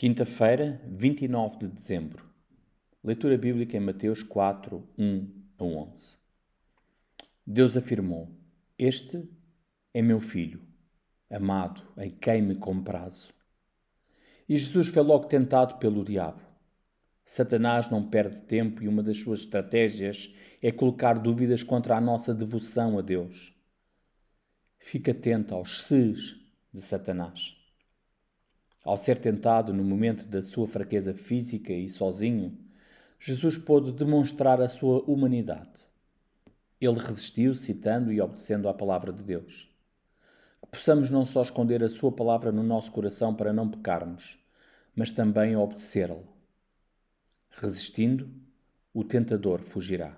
Quinta-feira, 29 de dezembro. Leitura bíblica em Mateus 4, 1 a 11. Deus afirmou: Este é meu filho, amado, em quem me comprazo. E Jesus foi logo tentado pelo diabo. Satanás não perde tempo e uma das suas estratégias é colocar dúvidas contra a nossa devoção a Deus. Fique atento aos ses de Satanás. Ao ser tentado no momento da sua fraqueza física e sozinho, Jesus pôde demonstrar a sua humanidade. Ele resistiu, citando e obedecendo à palavra de Deus. Que possamos não só esconder a Sua palavra no nosso coração para não pecarmos, mas também obedecê-la. Resistindo, o tentador fugirá.